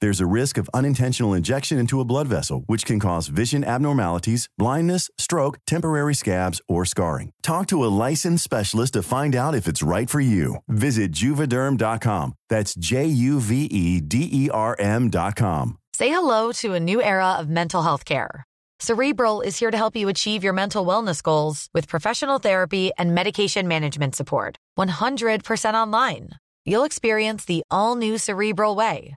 There's a risk of unintentional injection into a blood vessel, which can cause vision abnormalities, blindness, stroke, temporary scabs, or scarring. Talk to a licensed specialist to find out if it's right for you. Visit juvederm.com. That's J U V E D E R M.com. Say hello to a new era of mental health care. Cerebral is here to help you achieve your mental wellness goals with professional therapy and medication management support. 100% online. You'll experience the all new Cerebral Way,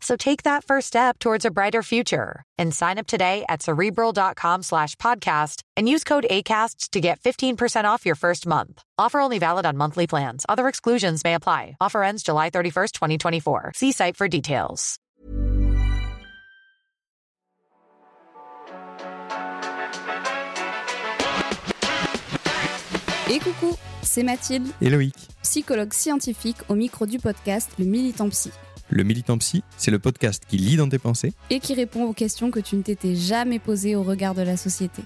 So take that first step towards a brighter future and sign up today at cerebral.com slash podcast and use code ACAST to get 15% off your first month. Offer only valid on monthly plans. Other exclusions may apply. Offer ends July 31st, 2024. See site for details. Et coucou, c'est Mathilde, Et Loïc. psychologue scientifique au micro du podcast Le Militant Psy, Le Militant Psy, c'est le podcast qui lit dans tes pensées et qui répond aux questions que tu ne t'étais jamais posées au regard de la société.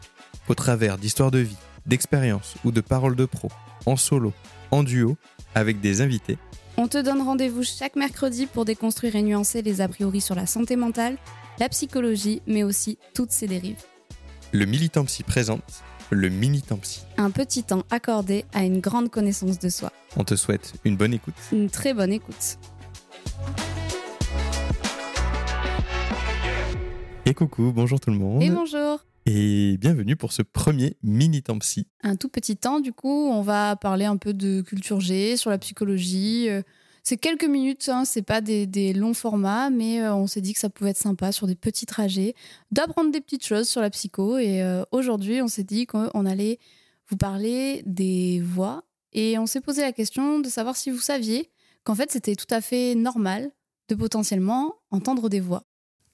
au travers d'histoires de vie, d'expériences ou de paroles de pro, en solo, en duo, avec des invités. On te donne rendez-vous chaque mercredi pour déconstruire et nuancer les a priori sur la santé mentale, la psychologie, mais aussi toutes ses dérives. Le Militant Psy présente le Minitant Psy. Un petit temps accordé à une grande connaissance de soi. On te souhaite une bonne écoute. Une très bonne écoute. Et coucou, bonjour tout le monde. Et bonjour Et bienvenue pour ce premier Minitant Psy. Un tout petit temps, du coup, on va parler un peu de culture G, sur la psychologie. euh, C'est quelques minutes, hein, c'est pas des, des longs formats, mais euh, on s'est dit que ça pouvait être sympa sur des petits trajets, d'apprendre des petites choses sur la psycho. Et euh, aujourd'hui, on s'est dit qu'on allait vous parler des voix. Et on s'est posé la question de savoir si vous saviez qu'en fait, c'était tout à fait normal de potentiellement entendre des voix.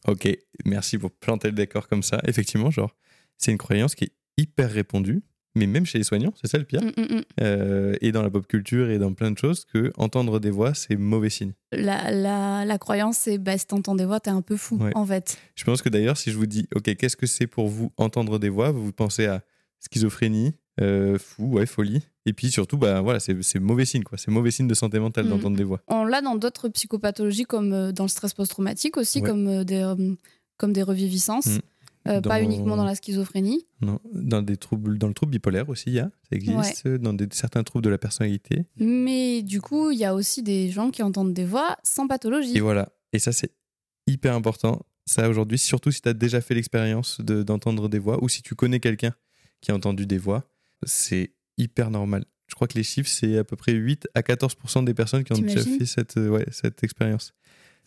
Ok, merci pour planter le décor comme ça. Effectivement, genre, c'est une croyance qui est hyper répandue, mais même chez les soignants, c'est ça le pire. Mm, mm, mm. Euh, et dans la pop culture et dans plein de choses, que entendre des voix, c'est mauvais signe. La, la, la croyance, c'est bah, si t'entends des voix, t'es un peu fou, Ouais. en fait. Je pense que d'ailleurs, si je vous dis, ok, qu'est-ce que c'est pour vous entendre des voix, vous pensez à schizophrénie, euh, fou, ouais, folie. Et puis surtout, bah voilà, c'est mauvais signe, quoi. C'est mauvais signe de santé mentale Mm. d'entendre des voix. On l'a dans d'autres psychopathologies, comme euh, dans le stress post-traumatique aussi, Ouais. comme, euh, des, comme des reviviscences. Mm. Euh, Pas uniquement dans la schizophrénie. Non, dans, des troubles, dans le trouble bipolaire aussi, il y a, ça existe. Dans des, certains troubles de la personnalité. Mais du coup, il y a aussi des gens qui entendent des voix sans pathologie. Et voilà. Et ça, c'est hyper important. Ça, aujourd'hui, surtout si tu as déjà fait l'expérience de- d'entendre des voix ou si tu connais quelqu'un qui a entendu des voix, c'est hyper normal. Je crois que les chiffres, c'est à peu près 8 à 14% des personnes qui ont déjà fait cette, euh, ouais, cette expérience.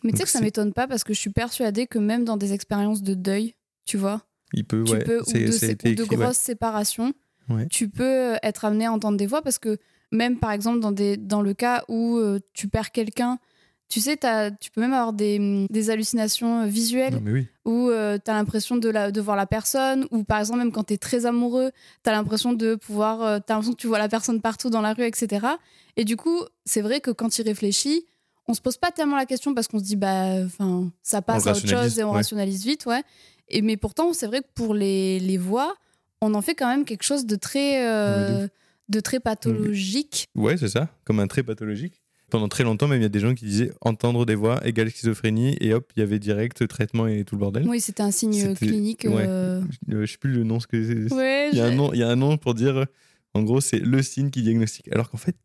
Mais tu sais que ça c'est- m'étonne pas parce que je suis persuadée que même dans des expériences de deuil, tu vois, Il peut, tu ouais, peux, ou de, ou ouais. grosses séparations, tu peux être amené à entendre des voix parce que même par exemple dans, des, dans le cas où euh, tu perds quelqu'un, tu sais, tu peux même avoir des, des hallucinations visuelles Non, mais oui. où tu as l'impression de, la, de voir la personne, ou par exemple, même quand tu es très amoureux, tu as l'impression de pouvoir. euh, l'impression que tu vois la personne partout dans la rue, etc. Et du coup, c'est vrai que quand il réfléchit, on se pose pas tellement la question parce qu'on se dit, bah, ça passe à autre chose et on ouais. rationalise vite, ouais. Et, mais pourtant, c'est vrai que pour les, les voix, on en fait quand même quelque chose de très, euh, de de très pathologique. Ouais, c'est ça, comme un trait pathologique. Pendant très longtemps, même, il y a des gens qui disaient entendre des voix égale schizophrénie, et hop, il y avait direct traitement et tout le bordel. Oui, c'était un signe clinique. ouais. euh, Euh, je sais plus le nom, ce que c'est. Ouais, Il y, a un je- nom, il y a un nom pour dire, en gros, c'est le signe qui diagnostique. Alors qu'en fait,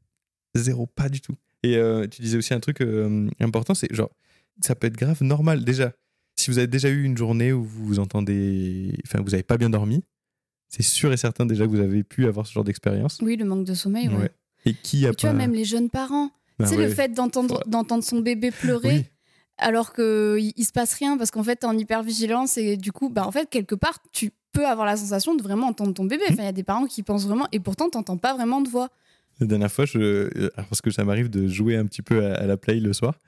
zéro, pas du tout. Et euh, tu disais aussi un truc euh, important, c'est genre, ça peut être grave normal. Déjà, si vous avez déjà eu une journée où vous entendez, enfin, vous n'avez pas bien dormi, c'est sûr et certain déjà que vous avez pu avoir ce genre d'expérience. Oui, le manque de sommeil. ouais. Ouais. Et qui a Et tu vois, pas- même les jeunes parents, Tu sais, ouais. le fait d'entendre d'entendre son bébé pleurer. Oui. alors qu'il il se passe rien parce qu'en fait t'es en hypervigilance et du coup bah en fait quelque part tu peux avoir la sensation de vraiment entendre ton bébé enfin il y a des parents qui pensent vraiment et pourtant t'entends pas vraiment de voix La dernière fois, je, euh, parce que ça m'arrive de jouer un petit peu à, la play le soir,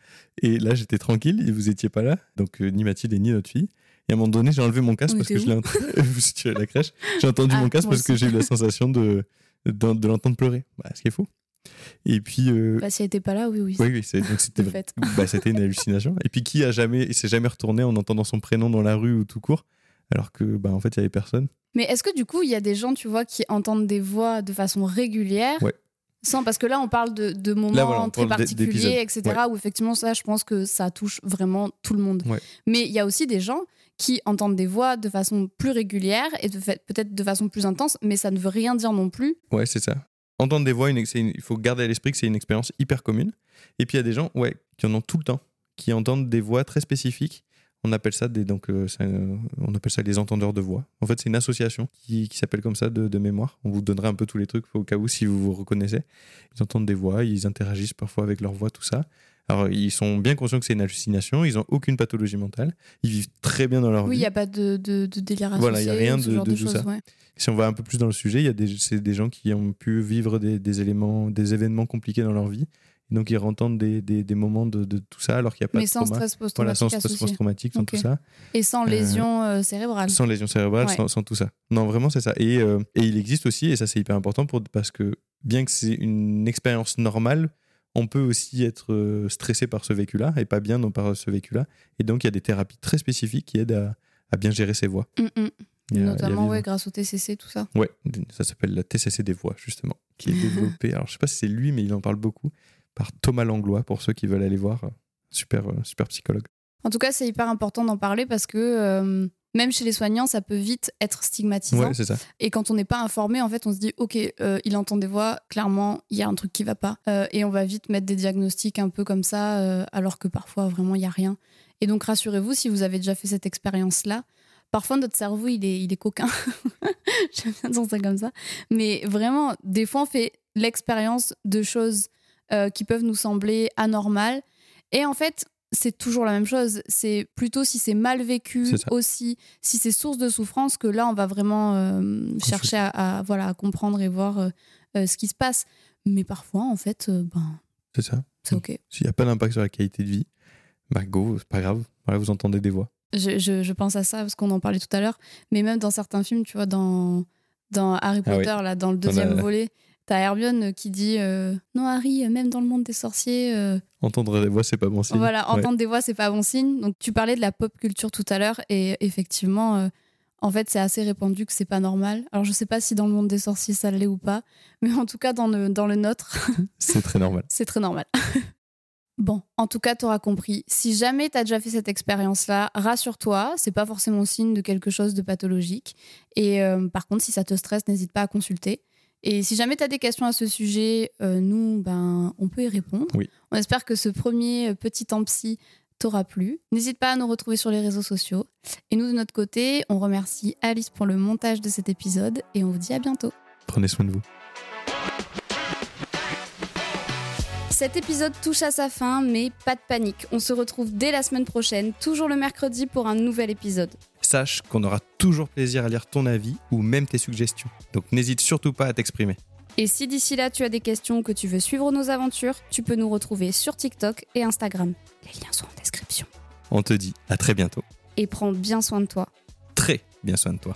et là j'étais tranquille et vous étiez pas là, donc euh, ni Mathilde et ni notre fille. Et à un moment donné, j'ai enlevé mon casque On parce que je l'ai ent- vous étiez à la crèche. J'ai entendu Ah, mon casque parce que j'ai eu la sensation de, de, de l'entendre pleurer. Bah, ce qui est faux. Et puis, euh, bah si elle était pas là oui oui, oui, oui, c'est- donc c'était de fait bah, c'était une hallucination. Et puis qui a jamais, s'est jamais retourné en entendant son prénom dans la rue ou tout court, alors que bah en fait il y avait personne. mais est-ce que du coup il y a des gens tu vois qui entendent des voix de façon régulière Ouais. sans parce que là on parle de, de moments Là, voilà, on très particuliers etc où effectivement ça je pense que ça touche vraiment tout le monde Ouais. mais il y a aussi des gens qui entendent des voix de façon plus régulière et peut-être de façon plus intense mais ça ne veut rien dire non plus Ouais, c'est ça. Entendre des voix, une- il faut garder à l'esprit que c'est une expérience hyper commune. Et puis il y a des gens, ouais, qui en ont tout le temps, qui entendent des voix très spécifiques. On appelle ça des, donc, euh, on appelle ça les entendeurs de voix. En fait, c'est une association qui, qui s'appelle comme ça de, de mémoire. On vous donnera un peu tous les trucs au cas où si vous vous reconnaissez. Ils entendent des voix, ils interagissent parfois avec leur voix, tout ça. Alors, ils sont bien conscients que c'est une hallucination, ils n'ont aucune pathologie mentale, ils vivent très bien dans leur Oui, il vie. n'y a pas de, de, de délire associé. Voilà, il y a rien de- tout choses, ça. ouais. Si on va un peu plus dans le sujet, il y a des, c'est des gens qui ont pu vivre des, des éléments, des événements compliqués dans leur vie. Donc, ils entendent des, des, des moments de, tout ça alors qu'il n'y a pas Mais de sans trauma. stress Voilà, sans post-traumatique stress associé. post-traumatique, sans tout ça. Et sans Euh, lésion euh, cérébrale. Sans lésion cérébrale, Ouais. sans, sans tout ça. Non, vraiment, c'est ça. Et, euh, et il existe aussi, et ça c'est hyper important, pour, parce que bien que c'est une expérience normale, on peut aussi être euh, stressé par ce vécu-là, et pas bien par ce vécu-là. Et donc, il y a des thérapies très spécifiques qui aident à, à bien gérer ses voix. Mm, mm. Notamment ouais, grâce au TCC, tout ça. Ouais, ça s'appelle la TCC des voix, justement, qui est développée. Alors, je sais pas si c'est lui, mais il en parle beaucoup, par Thomas Langlois, pour ceux qui veulent aller voir. Super, euh, super psychologue. En tout cas, c'est hyper important d'en parler parce que euh, même chez les soignants, ça peut vite être stigmatisant. Ouais, c'est ça. Et quand on n'est pas informé, en fait, on se dit, OK, euh, il entend des voix, clairement, il y a un truc qui va pas. Euh, et on va vite mettre des diagnostics un peu comme ça, euh, alors que parfois, vraiment, il y a rien. Et donc, rassurez-vous, si vous avez déjà fait cette expérience-là, parfois, notre cerveau, il est, il est coquin. J'aime bien dire ça comme ça. Mais vraiment, des fois, on fait l'expérience de choses qui peuvent nous sembler anormales. Et en fait, c'est toujours la même chose. C'est plutôt si c'est mal vécu aussi, si c'est source de souffrance, que là, on va vraiment euh, chercher à, à, voilà, à comprendre et voir euh, euh, ce qui se passe. Mais parfois, en fait, ben, C'est ça. c'est OK. S'il n'y a pas d'impact sur la qualité de vie, bah go, c'est pas grave. Voilà, vous entendez des voix. Je, je- je pense à ça parce qu'on en parlait tout à l'heure. Mais même dans certains films, tu vois, dans, dans Harry Ah oui. Potter, là, dans le Dans deuxième la- volet, t'as Hermione qui dit euh, Non, Harry, même dans le monde des sorciers, euh, Entendre des voix, c'est pas bon signe. Voilà, Ouais. entendre des voix, c'est pas bon signe. Donc, tu parlais de la pop culture tout à l'heure, et effectivement, euh, en fait, c'est assez répandu que c'est pas normal. Alors, je sais pas si dans le monde des sorciers ça l'est ou pas, mais en tout cas, dans le, dans le nôtre, C'est très normal. c'est très normal. bon, en tout cas, t'auras compris. Si jamais t'as déjà fait cette expérience-là, rassure-toi, c'est pas forcément signe de quelque chose de pathologique. Et euh, par contre, si ça te stresse, n'hésite pas à consulter. Et si jamais tu as des questions à ce sujet, euh, nous, ben, on peut y répondre. Oui. On espère que ce premier euh, petit temps psy t'aura plu. N'hésite pas à nous retrouver sur les réseaux sociaux. Et nous, de notre côté, on remercie Alice pour le montage de cet épisode et on vous dit à bientôt. Prenez soin de vous. Cet épisode touche à sa fin, mais pas de panique. On se retrouve dès la semaine prochaine, toujours le mercredi, pour un nouvel épisode. Sache qu'on aura toujours plaisir à lire ton avis ou même tes suggestions. Donc n'hésite surtout pas à t'exprimer. Et si d'ici là tu as des questions ou que tu veux suivre nos aventures, tu peux nous retrouver sur TikTok et Instagram. Les liens sont en description. On te dit à très bientôt. Et prends bien soin de toi. Très bien soin de toi.